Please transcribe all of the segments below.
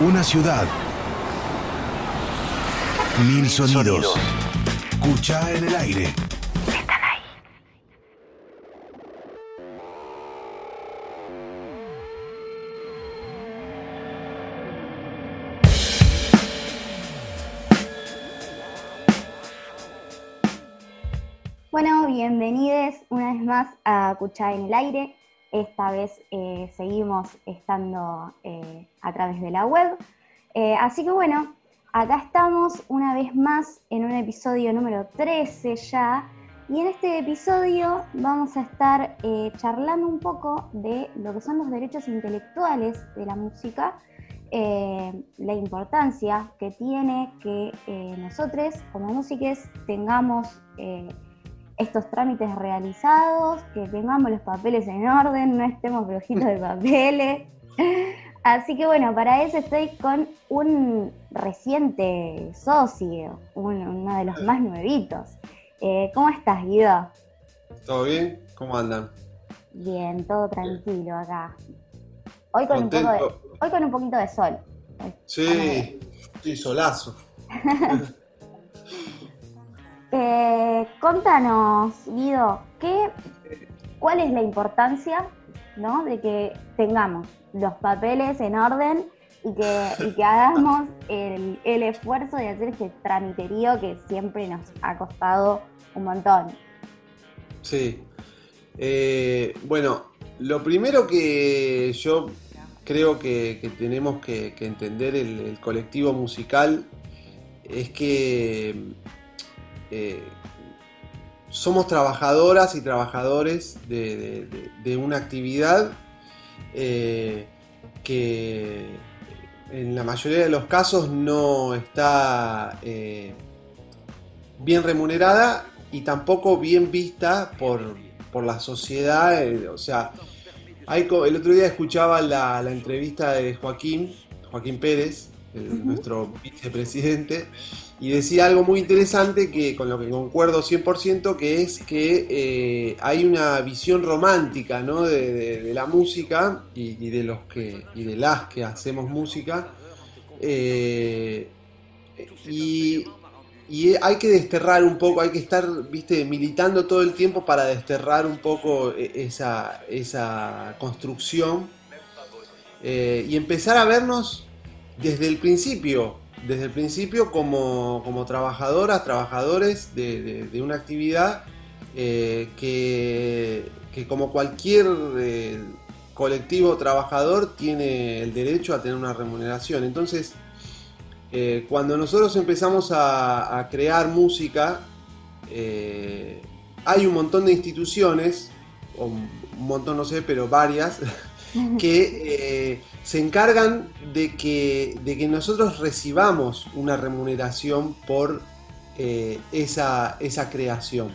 Una ciudad. Mil sonidos. Escucha en el aire. Están ahí. Bueno, bienvenidos una vez más a Cuchá en el aire. Esta vez eh, seguimos estando eh, a través de la web. Eh, así que bueno, acá estamos una vez más en un episodio número 13 ya. Y en este episodio vamos a estar charlando un poco de lo que son los derechos intelectuales de la música, la importancia que tiene que nosotros como músicos tengamos estos trámites realizados, que tengamos los papeles en orden, no estemos flojitos de papeles. Así que bueno, para eso estoy con un reciente socio, uno de los más nuevitos. Eh, ¿Cómo estás, Guido? ¿Todo bien? ¿Cómo andan? Bien, todo tranquilo acá. Hoy con, un, poco de, hoy con un poquito de sol. Sí, sí, solazo. Contanos, Guido, ¿qué, ¿cuál es la importancia ¿no? de que tengamos los papeles en orden y que, que hagamos el, esfuerzo de hacer este tramiterío que siempre nos ha costado un montón? Sí. Eh, bueno, lo primero que yo creo que, tenemos que, entender el colectivo musical es que eh, somos trabajadoras y trabajadores de, una actividad eh, que en la mayoría de los casos no está eh, bien remunerada y tampoco bien vista por, la sociedad. o sea, el otro día escuchaba la, entrevista de Joaquín, Joaquín Pérez, nuestro vicepresidente, y decía algo muy interesante que con lo que concuerdo 100%, que es que eh, hay una visión romántica ¿no? de, la música y, de los que, y de las que hacemos música. Eh, y, hay que desterrar un poco, hay que estar viste, militando todo el tiempo para desterrar un poco eh, esa, esa construcción y empezar a vernos desde el principio desde el principio como, trabajadoras, trabajadores de, una actividad eh, que, como cualquier eh, colectivo trabajador tiene el derecho a tener una remuneración. Entonces, eh, cuando nosotros empezamos a, a crear música, hay un montón de instituciones, o un montón no sé, pero varias, que se encargan de que, de que nosotros recibamos una remuneración por eh, esa, creación.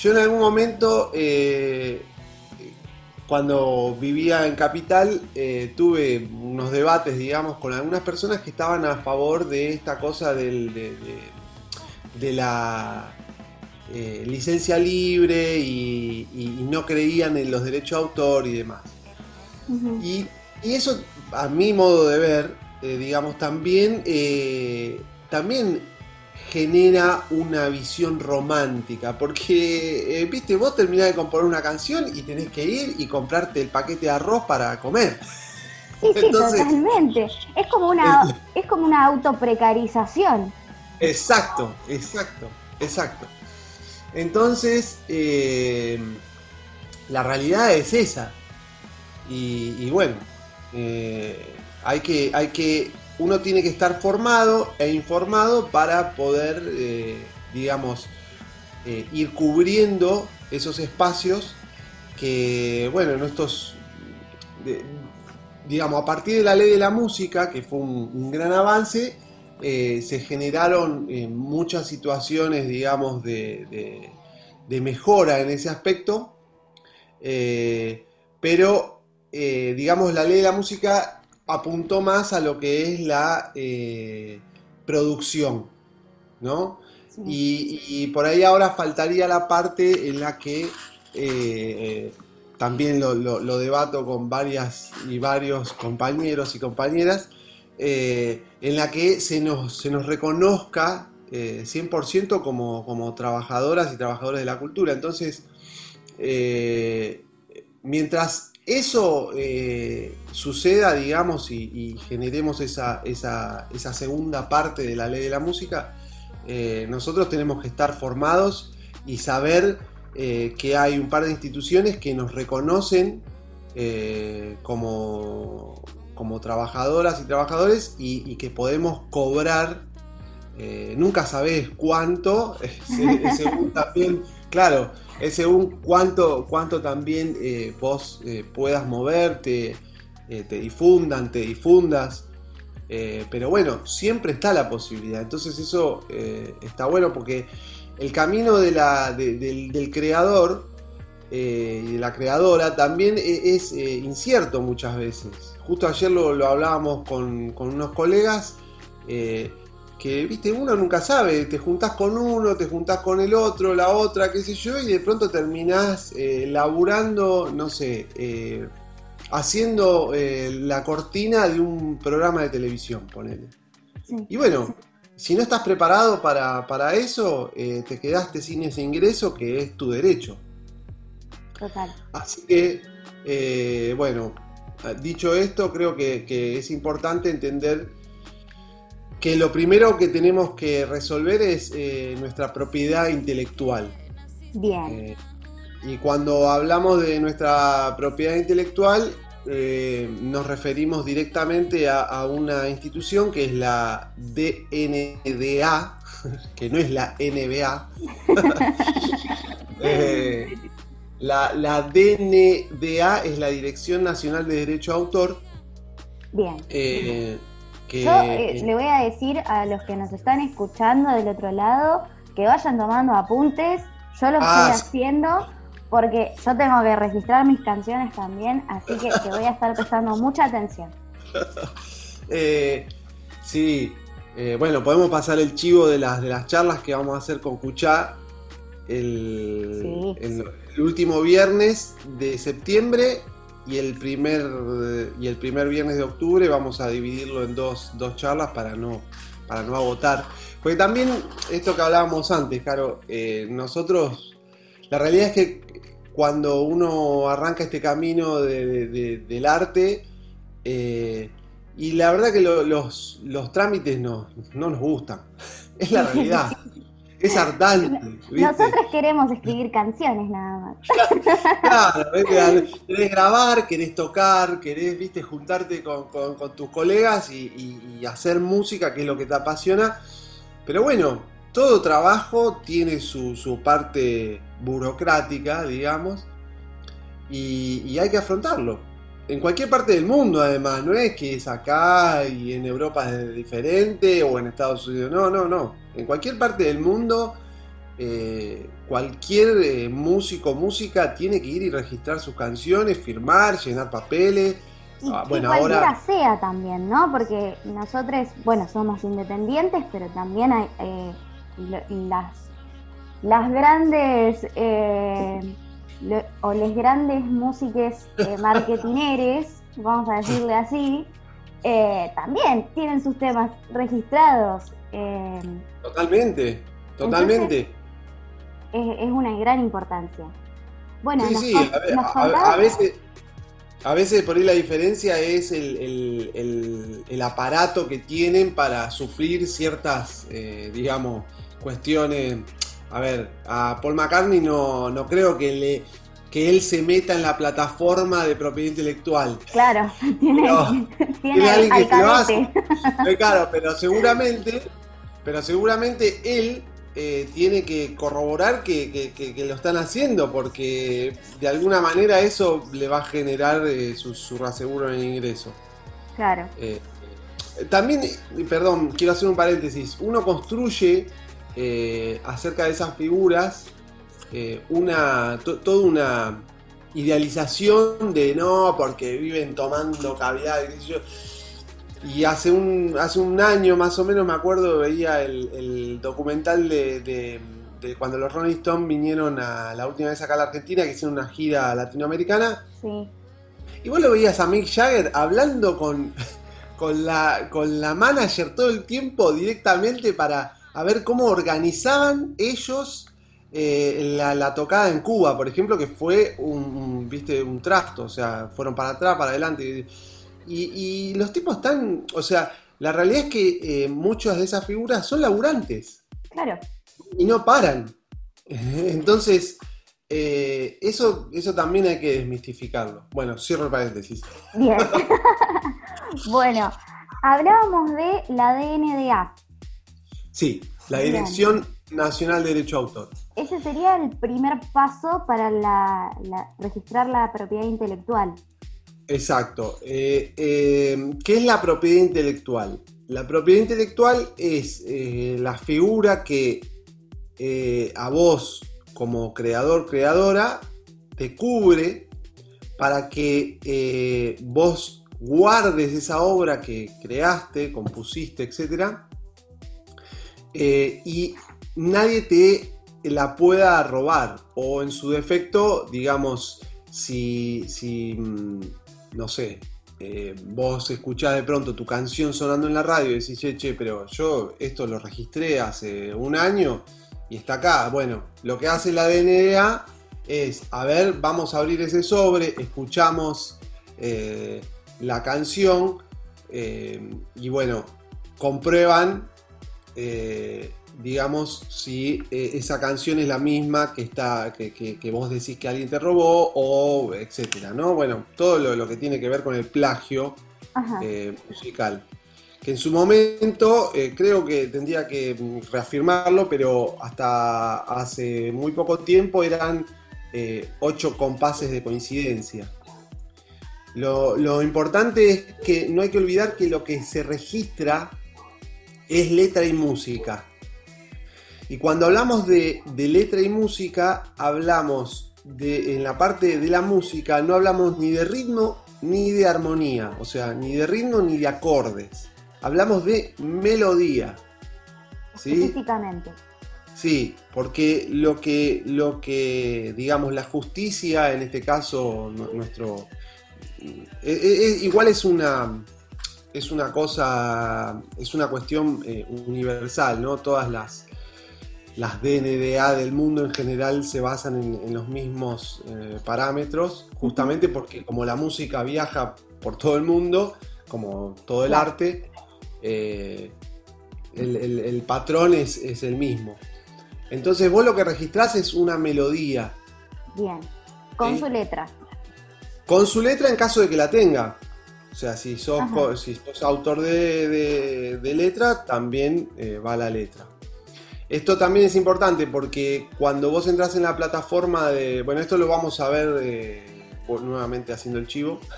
Yo en algún momento, eh, cuando vivía en Capital, eh, tuve unos debates, digamos, con algunas personas que estaban a favor de esta cosa de, la licencia libre y, no creían en los derechos de autor y demás. Y y eso, a mi modo de ver, eh, digamos, también, eh, también genera una visión romántica, porque, eh, viste, vos terminás de componer una canción y tenés que ir y comprarte el paquete de arroz para comer. Sí, sí, totalmente. Es como una, es como una autoprecarización. Exacto, exacto, exacto. Entonces, la realidad es esa. Y bueno, eh, hay, que, hay que, uno tiene que estar formado e informado para poder, eh, digamos, eh, ir cubriendo esos espacios que, bueno, en digamos, a partir de la ley de la música, que fue un, gran avance, se generaron muchas situaciones, digamos, de, mejora en ese aspecto, pero eh, digamos, la ley de la música apuntó más a lo que es la eh, producción, ¿no? Y, por ahí ahora faltaría la parte en la que eh, también lo, debato con varias y varios compañeros y compañeras, en la que se nos, se nos reconozca 100% como, como, trabajadoras y trabajadores de la cultura. Entonces, mientras eso suceda, digamos, y, generemos esa, esa, esa, segunda parte de la ley de la música, nosotros tenemos que estar formados y saber eh, que hay un par de instituciones que nos reconocen eh, como, como trabajadoras y trabajadores y, que podemos cobrar, eh, nunca sabés cuánto, según también, claro, es según cuánto, cuánto también vos puedas moverte, te difundan, te difundas. pero bueno, siempre está la posibilidad. Entonces eso está bueno porque el camino del, creador eh, y de la creadora también e, es, eh, incierto muchas veces. Justo ayer lo, hablábamos con, unos colegas eh, que, viste, uno nunca sabe, te juntás con uno, te juntás con el otro, la otra, qué sé yo, y de pronto terminás laburando, no sé, haciendo la cortina de un programa de televisión, ponele. Y bueno, si no estás preparado para, eso, eh, te quedaste sin ese ingreso que es tu derecho. Total. Así que, eh, bueno, dicho esto, creo que, es importante entender que lo primero que tenemos que resolver es eh, nuestra propiedad intelectual. Bien. y cuando hablamos de nuestra propiedad intelectual, eh, nos referimos directamente a, una institución que es la DNDA, que no es la NBA. Eh, la, DNDA es la Dirección Nacional de Derecho a Autor. Bien. Eh, Yo le voy a decir a los que nos están escuchando del otro lado que vayan tomando apuntes. Yo lo ah, estoy haciendo porque yo tengo que registrar mis canciones también, así que te voy a estar prestando mucha atención. Eh, sí, eh, bueno, podemos pasar el chivo de las, de las charlas que vamos a hacer con Cuchá el, el, último viernes de septiembre y el primer y el primer viernes de octubre vamos a dividirlo en dos, dos charlas para no para no agotar porque también esto que hablábamos antes Caro eh, nosotros la realidad es que cuando uno arranca este camino del arte, eh, y la verdad que los, trámites no, nos gustan. Es la realidad. Es hartante. Nosotros queremos escribir canciones nada más. Claro, querés grabar, querés tocar, querés viste, juntarte con, tus colegas y, hacer música, que es lo que te apasiona. Pero bueno, todo trabajo tiene su parte burocrática, digamos, y, hay que afrontarlo. En cualquier parte del mundo, además, no es que es acá y en Europa es diferente o en Estados Unidos, no, no, no. En cualquier parte del mundo, eh, cualquier eh, músico música tiene que ir y registrar sus canciones, firmar, llenar papeles. Y ah, bueno, ahora sea también, ¿no? Porque nosotros, bueno, somos independientes, pero también hay eh, las las grandes eh, o las grandes músicas eh, marketineres, vamos a decirle así, también tienen sus temas registrados. Totalmente, totalmente. es, una gran importancia. Bueno, sí, sí, a, veces... A veces por ahí la diferencia es el, el, aparato que tienen para sufrir ciertas, digamos, cuestiones a ver, a Paul McCartney no, no creo que le que él se meta en la plataforma de propiedad intelectual. Claro, tiene, alguien que lo hace. Claro, pero seguramente, pero seguramente él eh, tiene que corroborar que, lo están haciendo, porque de alguna manera eso le va a generar eh, su, su reaseguro en el ingreso. Claro. Eh, también, perdón, quiero hacer un paréntesis. Uno construye eh, acerca de esas figuras eh, una toda una idealización de no, porque viven tomando cavidad. Y hace un, hace un año más o menos me acuerdo, veía el, documental de, cuando los Rolling Stones vinieron a la última vez acá a la Argentina, que hicieron una gira latinoamericana. Sí. Y vos lo veías a Mick Jagger hablando con, con la, con la manager todo el tiempo directamente para a ver cómo organizaban ellos eh, la, tocada en Cuba, por ejemplo, que fue un, viste, un trasto, o sea, fueron para atrás, para adelante. Y, los tipos están, o sea, la realidad es que eh, muchas de esas figuras son laburantes. Claro. Y no paran. Entonces, eh, eso, eso también hay que desmistificarlo. Bueno, cierro el paréntesis. Bien. bueno, hablábamos de la DNDA. Sí, la Dirección Nacional de Derecho a Autor. Ese sería el primer paso para registrar la propiedad intelectual. Exacto. Eh, eh, ¿Qué es la propiedad intelectual? La propiedad intelectual es la figura que a vos como creador, creadora, te cubre para que eh, vos guardes esa obra que creaste, compusiste, etc. Eh, y nadie te la pueda robar. O en su defecto, digamos, si, si mm, no sé, eh, vos escuchás de pronto tu canción sonando en la radio y decís, che, che, pero yo esto lo registré hace un año y está acá. Bueno, lo que hace la DNDA es, a ver, vamos a abrir ese sobre, escuchamos eh, la canción eh, y bueno, comprueban, digamos, si esa canción es la misma que, está, que, vos decís que alguien te robó o etcétera, ¿no? Bueno, todo lo, lo que tiene que ver con el plagio musical que en su momento eh, creo que tendría que reafirmarlo, pero hasta hace muy poco tiempo eran eh, ocho compases de coincidencia. Lo, importante es que no hay que olvidar que lo que se registra es letra y música. Y cuando hablamos de, de letra y música, hablamos de, en la parte de la música, no hablamos ni de ritmo ni de armonía, o sea, ni de ritmo ni de acordes hablamos de melodía. ¿sí? Específicamente. Sí, porque lo que, lo que, digamos, la justicia, en este caso, nuestro. E, e, e, igual es una. Es una cosa. Es una cuestión eh, universal, ¿no? Todas las. Las DNDA del mundo en general se basan en, los mismos eh, parámetros, justamente porque como la música viaja por todo el mundo, como todo el arte, eh, el, patrón es, el mismo. Entonces vos lo que registrás es una melodía. Bien, con su letra. Con su letra en caso de que la tenga. O sea, si sos, si autor de, letra, también eh, va la letra. Esto también es importante porque cuando vos entras en la plataforma de... Bueno, esto lo vamos a ver eh, nuevamente haciendo el chivo.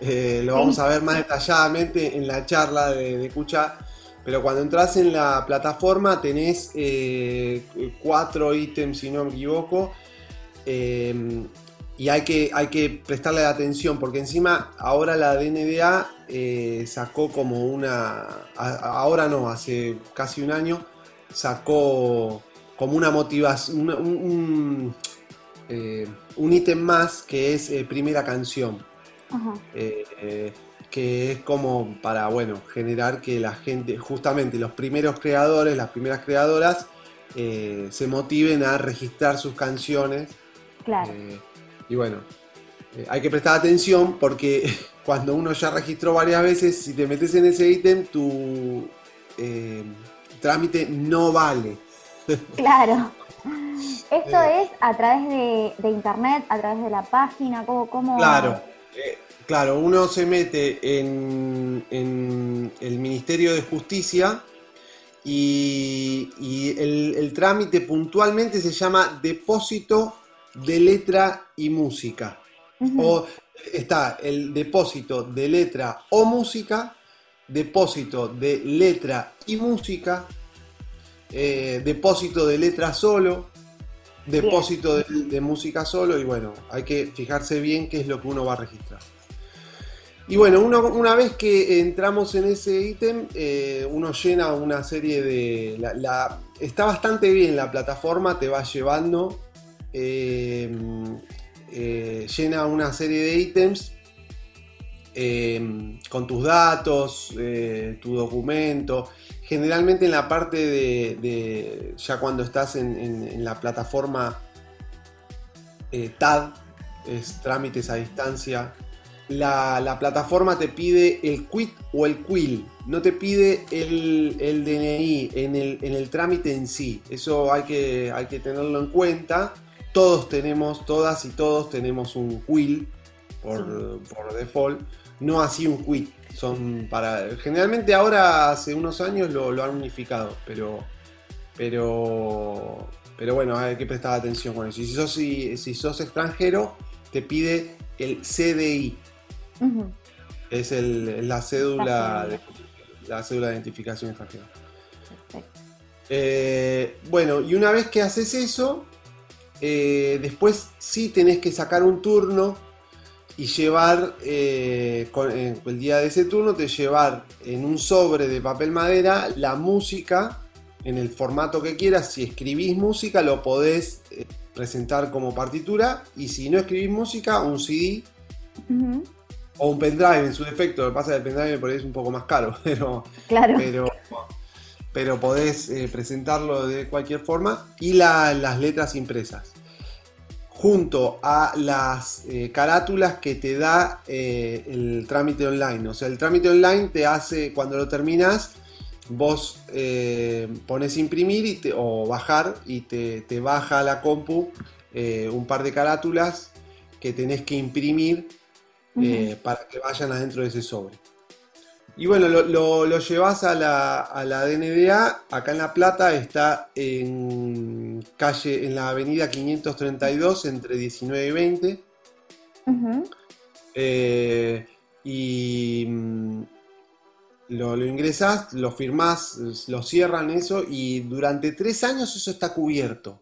Eh, lo vamos a ver más detalladamente en la charla de, de Cucha. Pero cuando entras en la plataforma tenés eh, cuatro ítems, si no me equivoco. Eh, y hay que, hay que prestarle atención porque encima ahora la DNDA sacó como una... ahora no, hace casi un año sacó como una motivación, un, un ítem más que es primera canción. Eh, que es como para, bueno, generar que la gente, justamente los primeros creadores, las primeras creadoras, eh, se motiven a registrar sus canciones. Claro. Eh, y bueno, hay que prestar atención porque cuando uno ya registró varias veces, si te metes en ese ítem, tu trámite no vale. Claro. Esto es a través de, internet, a través de la página, ¿cómo? cómo... Claro. Claro, uno se mete en, el Ministerio de Justicia y, el, trámite puntualmente se llama depósito de letra y música. O está el depósito de letra o música, depósito de letra y música, eh, depósito de letra solo, depósito de, de música solo y bueno, hay que fijarse bien qué es lo que uno va a registrar. Y bueno, una vez que entramos en ese ítem, eh, uno llena una serie de... La, está bastante bien la plataforma, te va llevando, eh, llena una serie de ítems eh, con tus datos, eh, tu documento. Generalmente en la parte de, ya cuando estás en, la plataforma TAD, es trámites a distancia, la, plataforma te pide el quit o el quill, no te pide el, DNI en el, trámite en sí. Eso hay que, hay que tenerlo en cuenta. Todos tenemos, todas y todos tenemos un quill por, default, no así un quit. Son para. Generalmente ahora hace unos años lo, han unificado, pero. Pero. Pero bueno, hay que prestar atención con eso. Y si sos, si sos extranjero, te pide el CDI, es la cédula de, la cédula de identificación extranjera. Eh, bueno, y una vez que haces eso, eh, después sí tenés que sacar un turno y llevar, eh, el día de ese turno, te llevar en un sobre de papel madera la música en el formato que quieras. Si escribís música, lo podés presentar como partitura. Y si no escribís música, un CD o un pendrive en su defecto, lo que pasa es que el pendrive por ahí es un poco más caro, pero, pero, pero podés eh, presentarlo de cualquier forma y las letras impresas. Junto a las eh, carátulas que te da eh, el trámite online. O sea, el trámite online te hace, cuando lo terminas, vos pones imprimir y o bajar y te, te baja a la compu un par de carátulas que tenés que imprimir eh, para que vayan adentro de ese sobre. Y bueno, lo, lo, llevas a la, a la, DNDA, acá en La Plata, está en calle, en la avenida 532, entre 19 y 20. Eh, y mm, lo, lo, ingresás, lo firmás, lo cierran eso, y durante tres años eso está cubierto.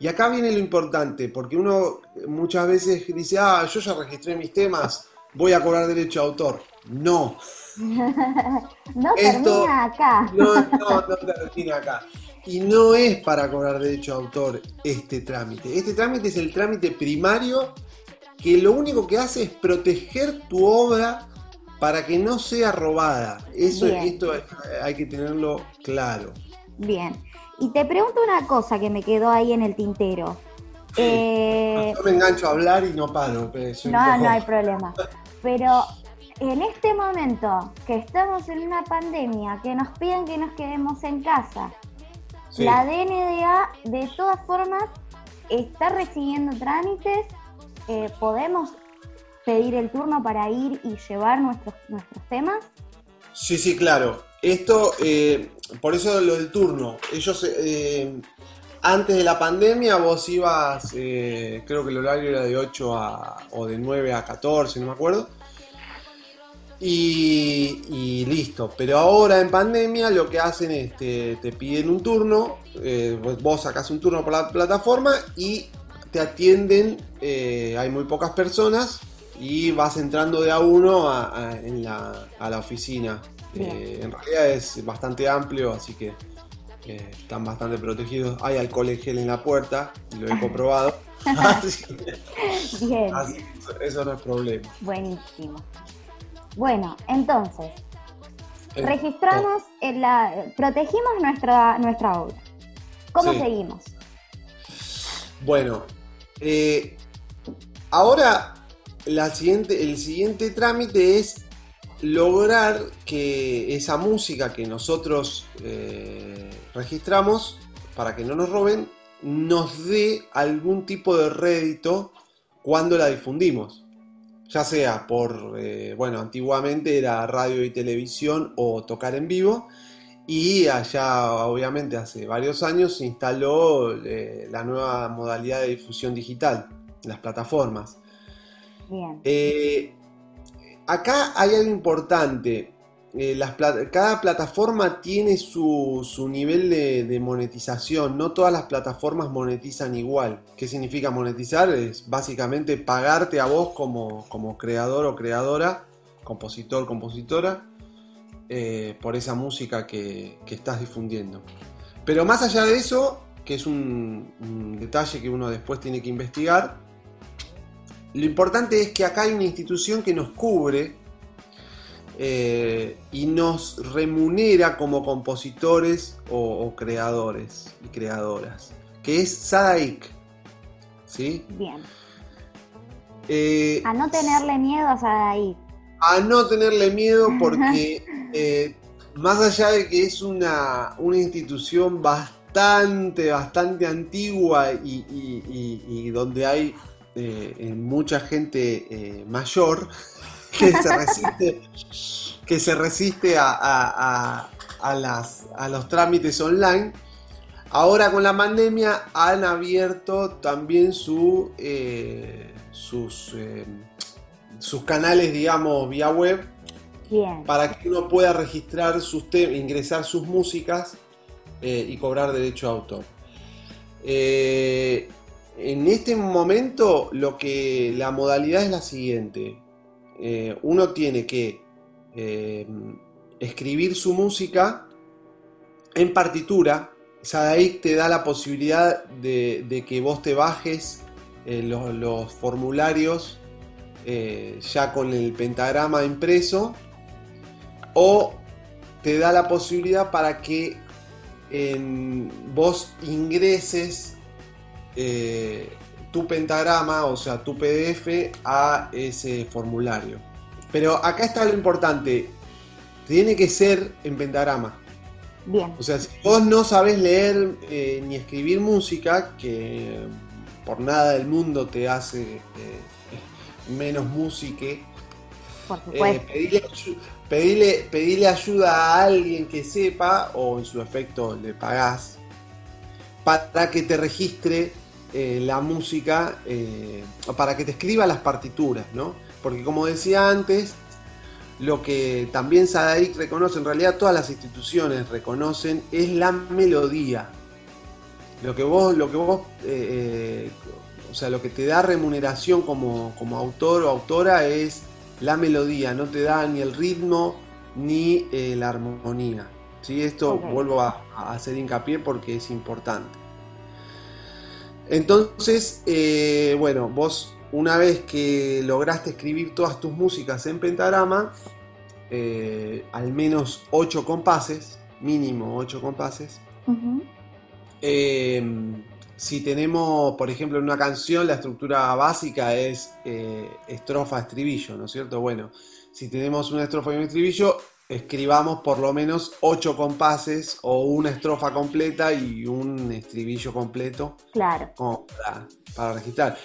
Y acá viene lo importante, porque uno muchas veces dice, ah, yo ya registré mis temas, voy a cobrar derecho de autor. No. no termina acá. no, no, no termina acá. Y no es para cobrar derecho de autor este trámite. Este trámite es el trámite primario que lo único que hace es proteger tu obra para que no sea robada. Eso, esto hay que tenerlo claro. Bien. Y te pregunto una cosa que me quedó ahí en el tintero. Eh, yo me engancho a hablar y no paro. no, no hay problema. Pero en este momento que estamos en una pandemia, que nos piden que nos quedemos en casa, la DNDA de todas formas está recibiendo trámites, eh, podemos pedir el turno para ir y llevar nuestros, nuestros temas. Sí, sí, claro. Esto, eh, por eso lo del turno. Ellos, eh, antes de la pandemia, vos ibas, eh, creo que el horario era de 8 a, o de 9 a 14, no me acuerdo. Y, listo. Pero ahora en pandemia lo que hacen es te, te piden un turno, vos sacas un turno por la plataforma y te atienden, hay muy pocas personas y vas entrando de a uno a, a la oficina. Eh, en realidad es bastante amplio, así que eh, están bastante protegidos. Hay alcohol en gel en la puerta, y lo he comprobado. Bien. eso no es problema. Buenísimo. Bueno, entonces, eh, registramos, oh. en la, protegimos nuestra, nuestra obra. ¿Cómo seguimos? Bueno, ahora la siguiente, el siguiente trámite es lograr que esa música que nosotros eh, registramos, para que no nos roben, nos dé algún tipo de rédito cuando la difundimos. Ya sea por, eh, bueno, antiguamente era radio y televisión o tocar en vivo. Y allá, obviamente, hace varios años se instaló eh, la nueva modalidad de difusión digital, las plataformas. Bien acá hay algo importante. Eh, cada plataforma tiene su, nivel de, monetización. No todas las plataformas monetizan igual. ¿Qué significa monetizar? Es básicamente pagarte a vos como, creador o creadora, compositor, compositora, eh, por esa música que, estás difundiendo. Pero más allá de eso, que es un, detalle que uno después tiene que investigar, lo importante es que acá hay una institución que nos cubre eh, y nos remunera como compositores o, creadores y creadoras, que es Sadaik. ¿Sí? Bien. Eh, a no tenerle miedo a Sadaik. A no tenerle miedo porque eh, más allá de que es una, institución bastante, bastante antigua y, donde hay mucha gente mayor, que se resiste, que se resiste a, las, a los trámites online. Ahora con la pandemia han abierto también su, eh, sus, eh, sus canales, digamos, vía web, para que uno pueda registrar sus ingresar sus músicas eh, y cobrar derecho a autor. En este momento lo que la modalidad es la siguiente. Eh, uno tiene que eh, escribir su música en partitura. Sadaik te da la posibilidad de, que vos te bajes eh, los, formularios ya con el pentagrama impreso o te da la posibilidad para que vos ingreses tu pentagrama, o sea, tu PDF a ese formulario. Pero acá está lo importante, tiene que ser en pentagrama. Bien. O sea, si vos no sabés leer eh, ni escribir música, que por nada del mundo te hace eh, menos música, eh, pedirle, pedirle, ayuda a alguien que sepa, o en su efecto le pagás, para que te registre eh, la música eh, para que te escriba las partituras, ¿no? Porque como decía antes, lo que también Sadaik reconoce, en realidad todas las instituciones reconocen, es la melodía. Lo que vos, lo que vos, eh, o sea, lo que te da remuneración como, autor o autora es la melodía, no te da ni el ritmo ni la armonía. ¿sí? Esto vuelvo a hacer hincapié porque es importante. Entonces, eh, bueno, vos una vez que lograste escribir todas tus músicas en pentagrama, eh, al menos 8 compases, mínimo 8 compases. Em, si tenemos, por ejemplo, en una canción, la estructura básica es eh, estrofa, estribillo, ¿no es cierto? Bueno, si tenemos una estrofa y un estribillo, escribamos por lo menos ocho compases o una estrofa completa y un estribillo completo. Claro. para, registrar.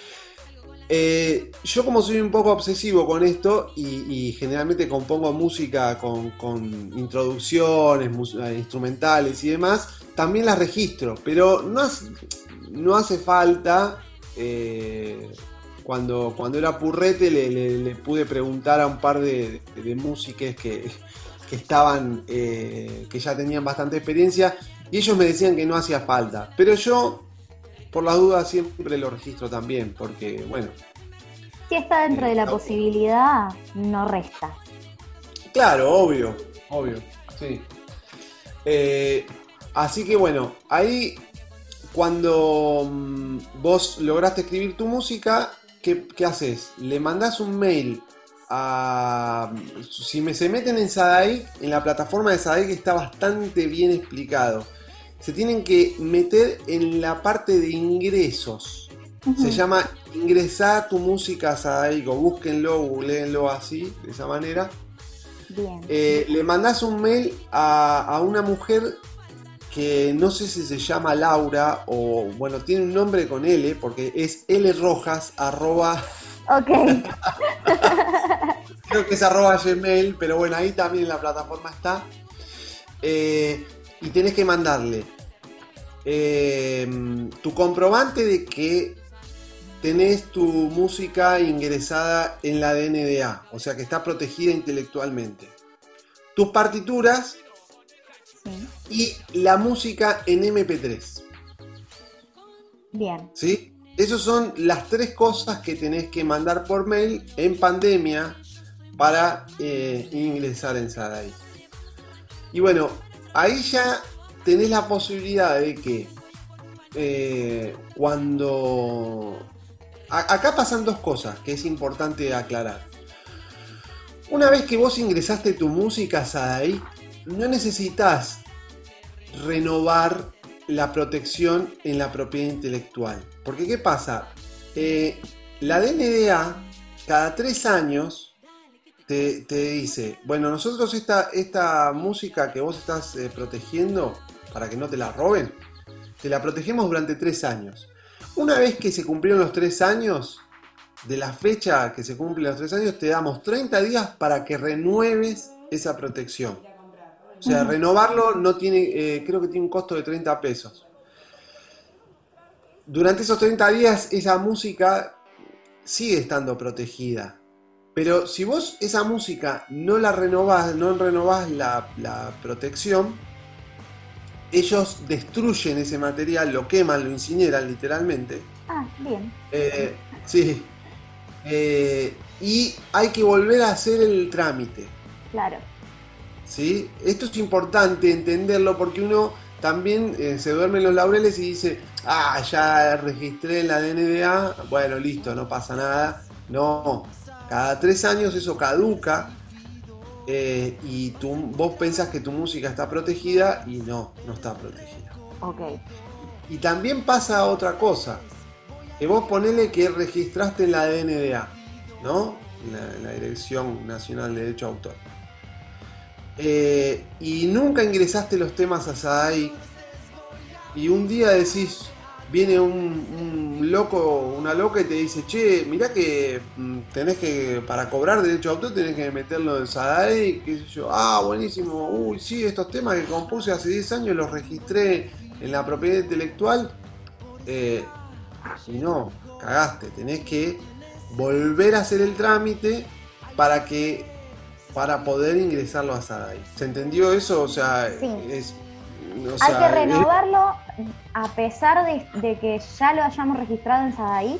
Eh, yo como soy un poco obsesivo con esto y, generalmente compongo música con, introducciones eh, instrumentales y demás, también las registro, pero no, no hace falta... Eh, cuando, cuando era purrete le, pude preguntar a un par de, de, músicos que, que estaban, eh, que ya tenían bastante experiencia, y ellos me decían que no hacía falta. Pero yo, por las dudas, siempre lo registro también, porque, bueno. Si está dentro de la posibilidad, no resta. Claro, obvio, obvio, sí. Eh, así que bueno, ahí cuando mm, vos lograste escribir tu música, ¿qué, ¿qué, haces? Le mandás un mail si me se meten en Sadai, en la plataforma de Sadai está bastante bien explicado. Se tienen que meter en la parte de ingresos. Se llama ingresar tu música a Sadaico. Búsquenlo, googleenlo así, de esa manera. Eh, le mandás un mail a, una mujer que no sé si se llama Laura o bueno, tiene un nombre con L porque es lrojas arroba Ok. Creo que es arroba Gmail, pero bueno, ahí también la plataforma está. Eh, y tenés que mandarle eh, tu comprobante de que tenés tu música ingresada en la DNDA, o sea que está protegida intelectualmente. Tus partituras y la música en MP3. Bien. ¿Sí? Esas son las tres cosas que tenés que mandar por mail en pandemia para eh, ingresar en Sadai. Y bueno, ahí ya tenés la posibilidad de que eh, cuando acá pasan dos cosas que es importante aclarar. Una vez que vos ingresaste tu música a Sadai, no necesitas renovar la protección en la propiedad intelectual. Porque ¿qué pasa? Eh, la DNDA cada tres años te, dice, bueno, nosotros esta, esta música que vos estás eh, protegiendo para que no te la roben, te la protegemos durante tres años. Una vez que se cumplieron los tres años, de la fecha que se cumplen los tres años, te damos 30 días para que renueves esa protección. O sea, renovarlo no tiene, eh, creo que tiene un costo de 30 pesos. Durante esos 30 días esa música sigue estando protegida. Pero si vos esa música no la renovás, no renovás la, la protección, ellos destruyen ese material, lo queman, lo incineran literalmente. Ah, bien. Eh, sí. Eh, y hay que volver a hacer el trámite. Claro. ¿Sí? Esto es importante entenderlo porque uno también eh, se duerme en los laureles y dice, ah, ya registré en la DNDA, bueno, listo, no pasa nada. No, cada tres años eso caduca eh, y tú, vos pensás que tu música está protegida y no, no está protegida. Ok. Y también pasa otra cosa, que vos ponele que registraste en la DNDA, ¿no? En la, Dirección Nacional de Derecho de Autor. Eh, y nunca ingresaste los temas a SADAI y un día decís, viene un, loco, una loca y te dice, che, mirá que mm, tenés que, para cobrar derecho de autor tenés que meterlo en SADAI, qué sé yo, ah, buenísimo, uy, sí, estos temas que compuse hace 10 años los registré en la propiedad intelectual, eh, y no, cagaste, tenés que volver a hacer el trámite para que para poder ingresarlo a SADAI. ¿Se entendió eso? O sea, es hay que renovarlo a pesar de, que ya lo hayamos registrado en Sadaí.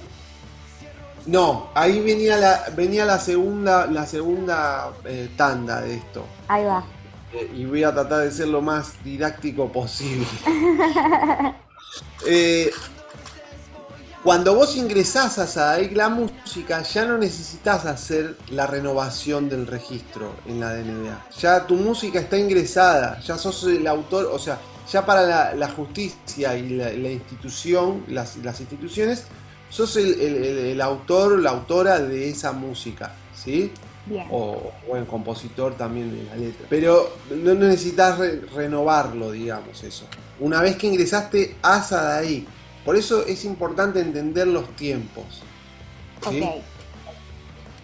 No, ahí venía la, venía la segunda, la segunda eh, tanda de esto. Ahí va. Eh, y voy a tratar de ser lo más didáctico posible. Eh, cuando vos ingresás a Sadaic la música, ya no necesitas hacer la renovación del registro en la DNDA. Ya tu música está ingresada, ya sos el autor, o sea, ya para la, justicia y la, institución, las, instituciones, sos el, autor o la autora de esa música, ¿sí? Bien. O, el compositor también de la letra. Pero no necesitas renovarlo, digamos, eso. Una vez que ingresaste a Sadaic por eso es importante entender los tiempos.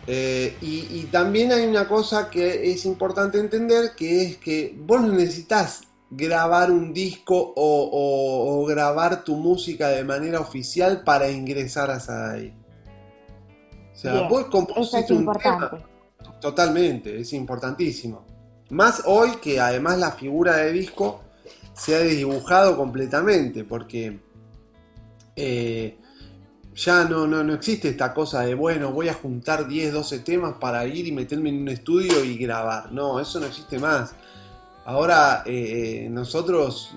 Eh, y, también hay una cosa que es importante entender, que es que vos no necesitas grabar un disco o, grabar tu música de manera oficial para ingresar a Sadai. O sea, vos compusiste un tema. Totalmente, es importantísimo. Más hoy que además la figura de disco se ha dibujado completamente, porque eh, ya no, no, no existe esta cosa de, bueno, voy a juntar 10, 12 temas para ir y meterme en un estudio y grabar. No, eso no existe más. Ahora eh, eh, nosotros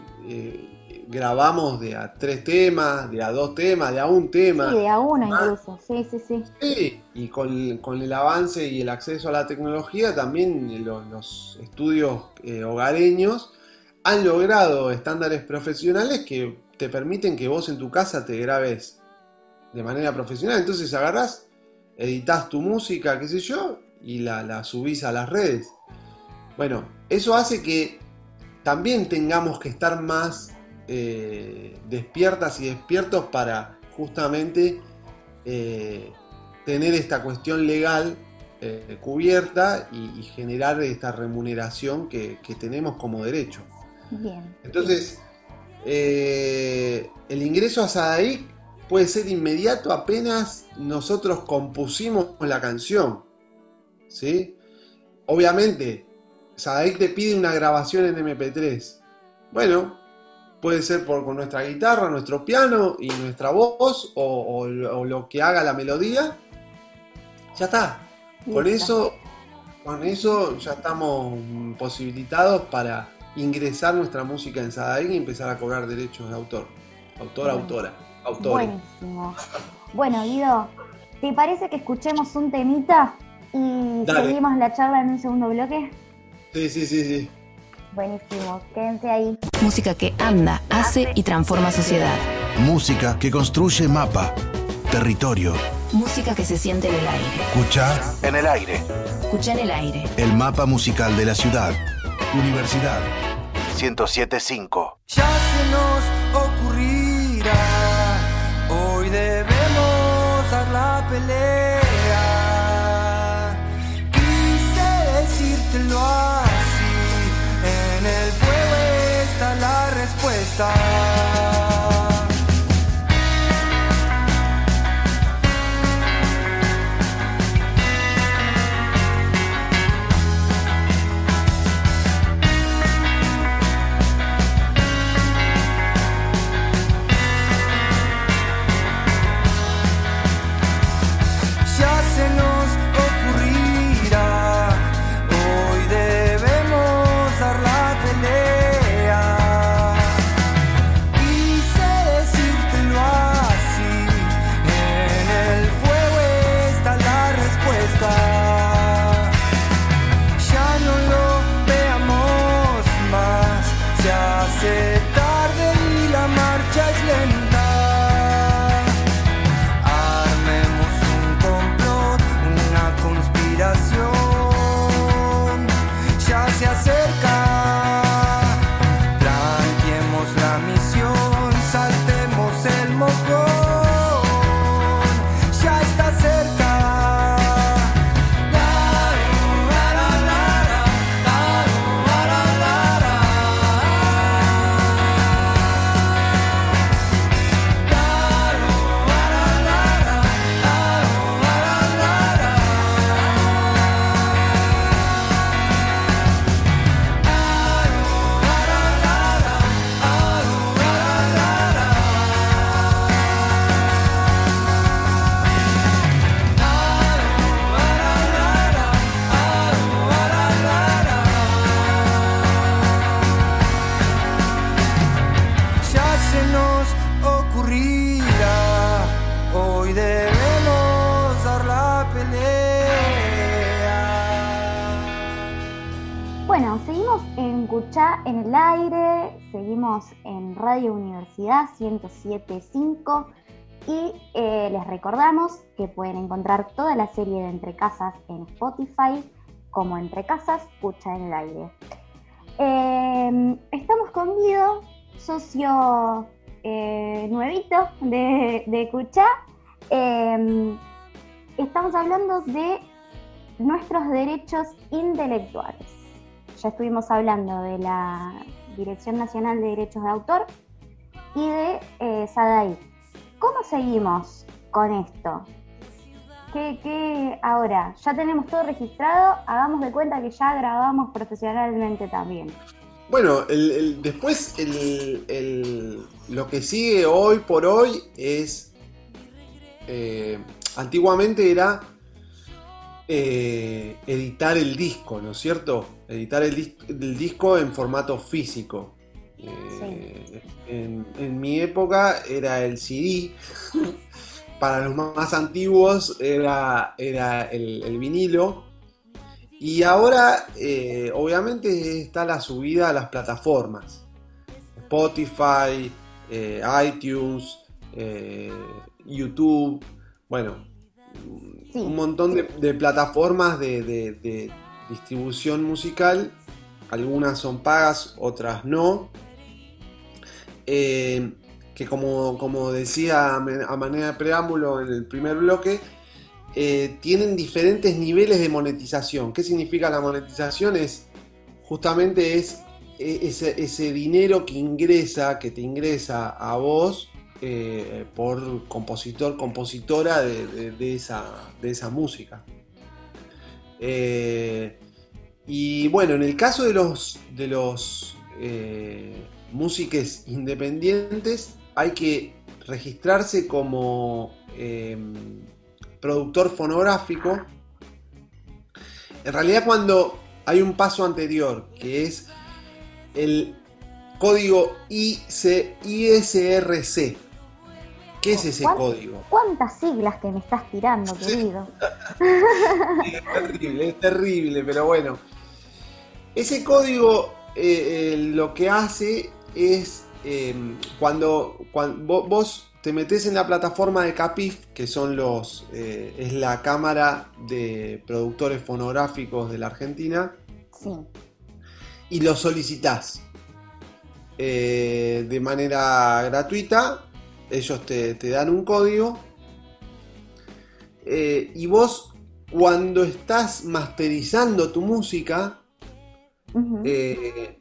grabamos de a tres temas, de a dos temas, de a un tema. Sí, de a uno incluso, sí, sí, sí. Sí, y con, con, el avance y el acceso a la tecnología, también los estudios hogareños han logrado estándares profesionales que te permiten que vos en tu casa te grabes de manera profesional. Entonces agarrás, editas tu música, qué sé yo, y la, subís a las redes. Bueno, eso hace que también tengamos que estar más eh, despiertas y despiertos para justamente eh, tener esta cuestión legal eh, cubierta y, generar esta remuneración que, que tenemos como derecho. Bien. Entonces, eh, el ingreso a Sadaic puede ser inmediato apenas nosotros compusimos la canción. ¿sí? Obviamente, Sadaic te pide una grabación en MP3. Bueno, puede ser por, con nuestra guitarra, nuestro piano y nuestra voz o, lo que haga la melodía. Ya está. Con eso, con eso ya estamos posibilitados para ingresar nuestra música en Sadaic y empezar a cobrar derechos de autor, autor, autora. autores. Buenísimo. Bueno, Guido, ¿te parece que escuchemos un temita y Dale. seguimos la charla en un segundo bloque? Sí, sí, sí, sí. Buenísimo, quédense ahí. Música que anda, hace y transforma sociedad. Música que construye mapa, territorio. Música que se siente en el aire. Escuchar en el aire. Escucha en el aire. El mapa musical de la ciudad. Universidad 1075. Ya se nos ocurrirá, hoy debemos dar la pelea. Quise decírtelo así, en el fuego está la respuesta. En Cuchá en el aire, seguimos en Radio Universidad 1075 y eh, les recordamos que pueden encontrar toda la serie de Entre Casas en Spotify como Entre Casas, Cuchá en el aire. Eh, estamos con Guido, socio eh, nuevito de, de Cuchá. Eh, estamos hablando de nuestros derechos intelectuales. Ya estuvimos hablando de la Dirección Nacional de Derechos de Autor y de eh, SADAI. ¿Cómo seguimos con esto? ¿Qué, qué ahora? Ya tenemos todo registrado, hagamos de cuenta que ya grabamos profesionalmente también. Bueno, después lo que sigue hoy por hoy es. eh, antiguamente era eh, editar el disco, ¿no es cierto? Editar el, dis- el disco en formato físico. Eh, en, en mi época era el CD. Para los más antiguos era, era el, el vinilo. Y ahora, eh, obviamente, está la subida a las plataformas. Spotify, eh, iTunes, eh, YouTube, bueno, Sí. un montón de, de plataformas de distribución musical. Algunas son pagas, otras no. Eh, que como, como decía a manera de preámbulo en el primer bloque, eh, tienen diferentes niveles de monetización. ¿Qué significa la monetización? Es justamente es e- ese, dinero que ingresa, que te ingresa a vos eh, por compositor, compositora de esa, de esa música. Eh, y bueno, en el caso de los, de los eh, músicos independientes, hay que registrarse como eh, productor fonográfico. En realidad, cuando hay un paso anterior, que es el código IC ISRC. ¿Qué es ese ¿Cuán- código? ¿Cuántas siglas que me estás tirando, Sí. querido? Es terrible, es terrible, pero bueno. Ese código eh, eh, lo que hace es eh, cuando, cuan- vo- vos te metes en la plataforma de Capif, que son los eh, es la cámara de productores fonográficos de la Argentina, Sí. y lo solicitas de manera gratuita. Ellos te, te dan un código. eh, y vos, cuando estás masterizando tu música, eh,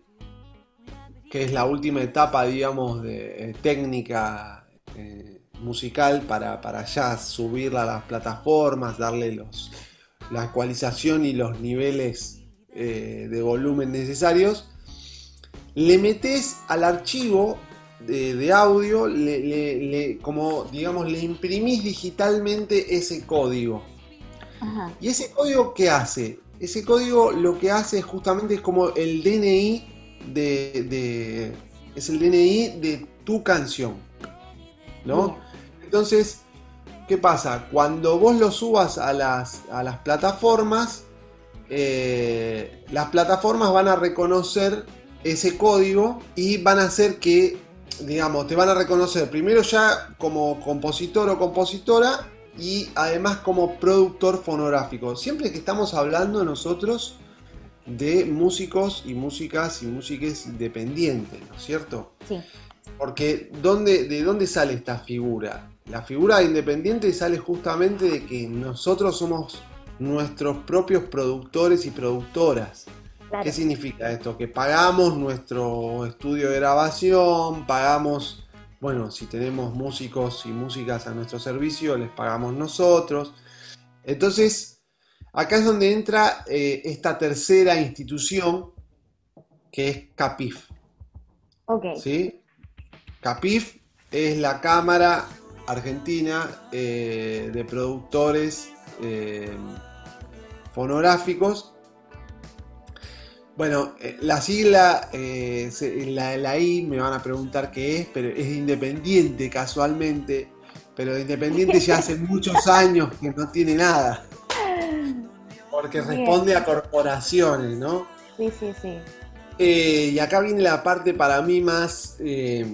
que es la última etapa, digamos, de eh, técnica musical para, para ya subirla a las plataformas, darle los, la ecualización y los niveles de volumen necesarios, le metes al archivo de, de audio, le, le- le- como digamos, le imprimís digitalmente ese código. Ajá. ¿Y ese código qué hace? Ese código lo que hace es justamente es como el DNI de, de- es el DNI de tu canción. ¿no? Entonces, ¿qué pasa? Cuando vos lo subas a las, a las plataformas, eh, las plataformas van a reconocer ese código y van a hacer que, digamos, te van a reconocer primero ya como compositor o compositora y además como productor fonográfico. Siempre que estamos hablando nosotros de músicos y músicas y músicas independientes, ¿no es cierto? Sí. Porque ¿dónde, ¿de dónde sale esta figura? La figura de independiente sale justamente de que nosotros somos nuestros propios productores y productoras. Claro. ¿Qué significa esto? Que pagamos nuestro estudio de grabación, pagamos, bueno, si tenemos músicos y músicas a nuestro servicio, les pagamos nosotros. Entonces, acá es donde entra eh, esta tercera institución, que es CAPIF. Ok. ¿sí? CAPIF es la Cámara Argentina eh, de Productores eh, Fonográficos. Bueno, eh, la sigla, eh, se- la, la I me van a preguntar qué es, pero es independiente casualmente, pero de independiente ya hace muchos años que no tiene nada, porque Bien. responde a corporaciones, ¿no? Sí, sí, sí. Eh, y acá viene la parte para mí más eh,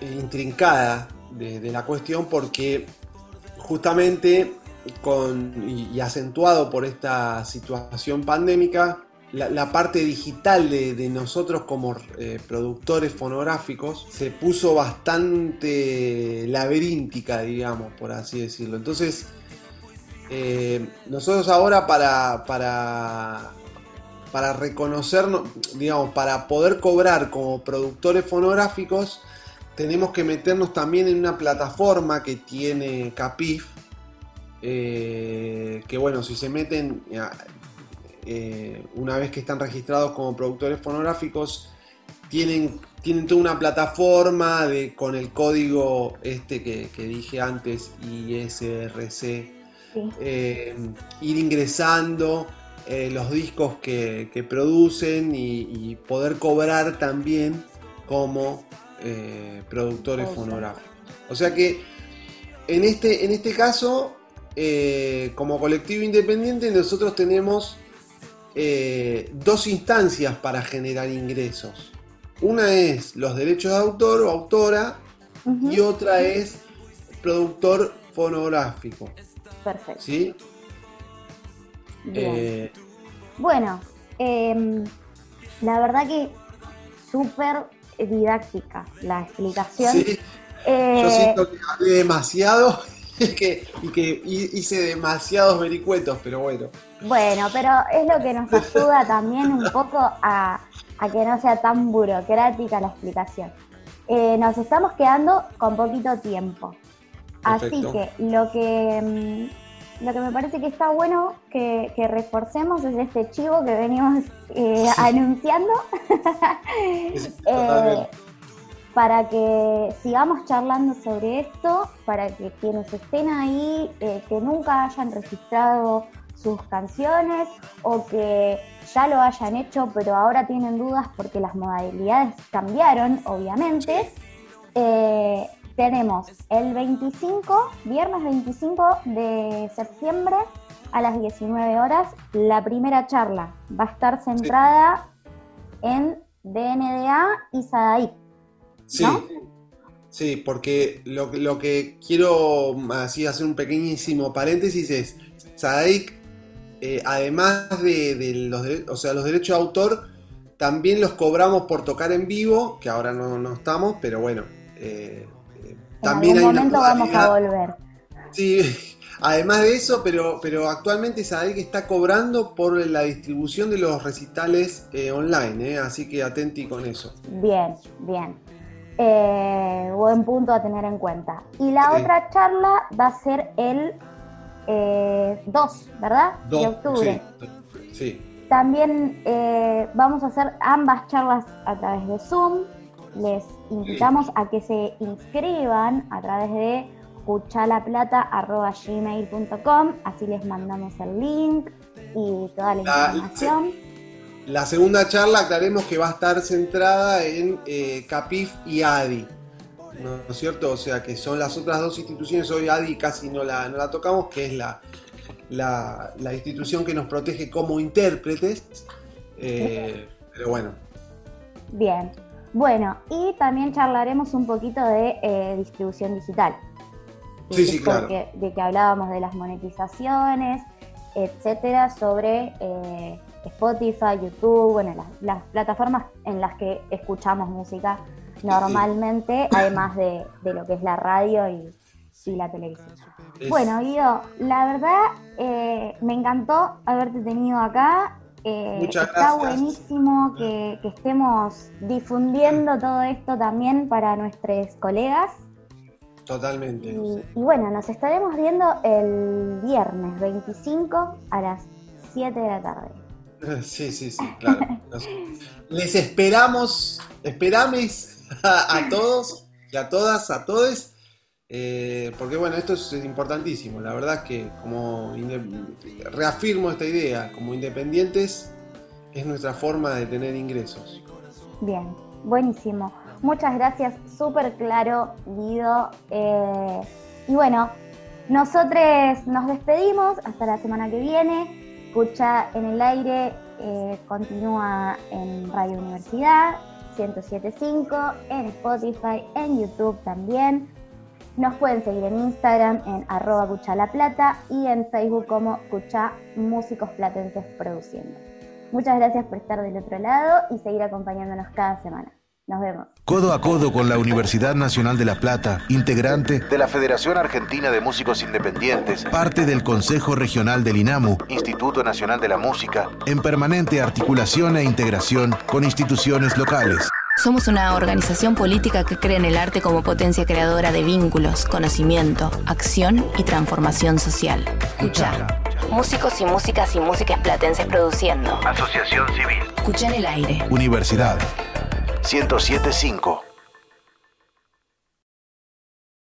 intrincada de, de la cuestión porque justamente con, y, y acentuado por esta situación pandémica, la, parte digital de, de nosotros como eh, productores fonográficos se puso bastante laberíntica, digamos, por así decirlo. Entonces, eh, nosotros ahora para, para para reconocernos, digamos, para poder cobrar como productores fonográficos, tenemos que meternos también en una plataforma que tiene Capif, eh, que bueno, si se meten, eh, una vez que están registrados como productores fonográficos, tienen, tienen toda una plataforma de, con el código este que, que dije antes, ISRC, sí. eh, ir ingresando eh, los discos que, que producen y, y poder cobrar también como eh, productores fonográficos. O sea que en este, en este caso, como colectivo independiente, nosotros tenemos eh, dos instancias para generar ingresos. Una es los derechos de autor o autora y otra es productor fonográfico. Perfecto. ¿Sí? Bien. Eh, Bueno, em, la verdad que súper didáctica la explicación. sí, Eh, yo siento que hablé demasiado y que, y que hi- hice demasiados vericuetos, pero bueno. Bueno, pero es lo que nos ayuda también un poco a, a que no sea tan burocrática la explicación. Eh, nos estamos quedando con poquito tiempo. Así que lo que mm, lo que me parece que está bueno que, que reforcemos es este chivo que venimos eh, anunciando Eh, para que sigamos charlando sobre esto, para que quienes estén ahí, eh, que nunca hayan registrado sus canciones o que ya lo hayan hecho, pero ahora tienen dudas porque las modalidades cambiaron, obviamente, eh, tenemos el 25, viernes 25 de septiembre a las 19 horas, la primera charla. Va a estar centrada en DNDA y SADAIC. Sí, sí, porque lo, lo que quiero así hacer un pequeñísimo paréntesis es, SADAIC, eh, además de, de los, o sea, los derechos de autor, también los cobramos por tocar en vivo, que ahora no, no estamos, pero bueno, eh, eh, En también hay algún una momento vamos a volver. Sí, además de eso, pero, pero actualmente SADEC está cobrando por la distribución de los recitales eh, online, eh, así que atenti con eso. Bien, bien. Eh, buen punto a tener en cuenta. Y la otra charla va a ser el eh, 2, ¿verdad? de Dos- octubre. Sí, sí. También eh, vamos a hacer ambas charlas a través de Zoom. Les invitamos a que se inscriban a través de cuchalaplata.gmail.com, así les mandamos el link y toda la La- información. La segunda charla aclaremos que va a estar centrada en eh, CAPIF y ADI, ¿no es cierto? O sea que son las otras dos instituciones, hoy ADI casi no la, no la tocamos, que es la, la, la institución que nos protege como intérpretes, eh, pero bueno, Bien. Bueno, y también charlaremos un poquito de eh, distribución digital. Sí, sí, claro. porque- de que hablábamos de las monetizaciones, etcétera, sobre eh, Spotify, YouTube, bueno, las, las plataformas en las que escuchamos música normalmente, además de, de lo que es la radio y, y la televisión. Bueno, Guido, la verdad eh, me encantó haberte tenido acá. Eh, Muchas está gracias. buenísimo que, que estemos difundiendo todo esto también para nuestros colegas. totalmente. Y, y bueno, nos estaremos viendo el viernes 25 a las 7 de la tarde. Sí, sí, sí, claro. Les esperamos, esperames a, todos y a todas, a todos, eh, porque bueno, esto es importantísimo. La verdad es que como reafirmo esta idea, como independientes es nuestra forma de tener ingresos. Bien, buenísimo. Muchas gracias, súper claro, Guido. Eh, y bueno, nosotros nos despedimos hasta la semana que viene. Escucha en el aire, eh, continúa en Radio Universidad 1075, en Spotify, en YouTube también. Nos pueden seguir en Instagram en arroba cuchalaplata y en Facebook como Cucha Músicos Platenses Produciendo. Muchas gracias por estar del otro lado y seguir acompañándonos cada semana. Nos vemos. Codo a codo con la Universidad Nacional de La Plata, integrante de la Federación Argentina de Músicos Independientes, parte del Consejo Regional del INAMU, Instituto Nacional de la Música, en permanente articulación e integración con instituciones locales. Somos una organización política que cree en el arte como potencia creadora de vínculos, conocimiento, acción y transformación social. Escucha. Músicos y músicas y músicas platenses produciendo. Asociación Civil. Escucha en el aire. Universidad 1075.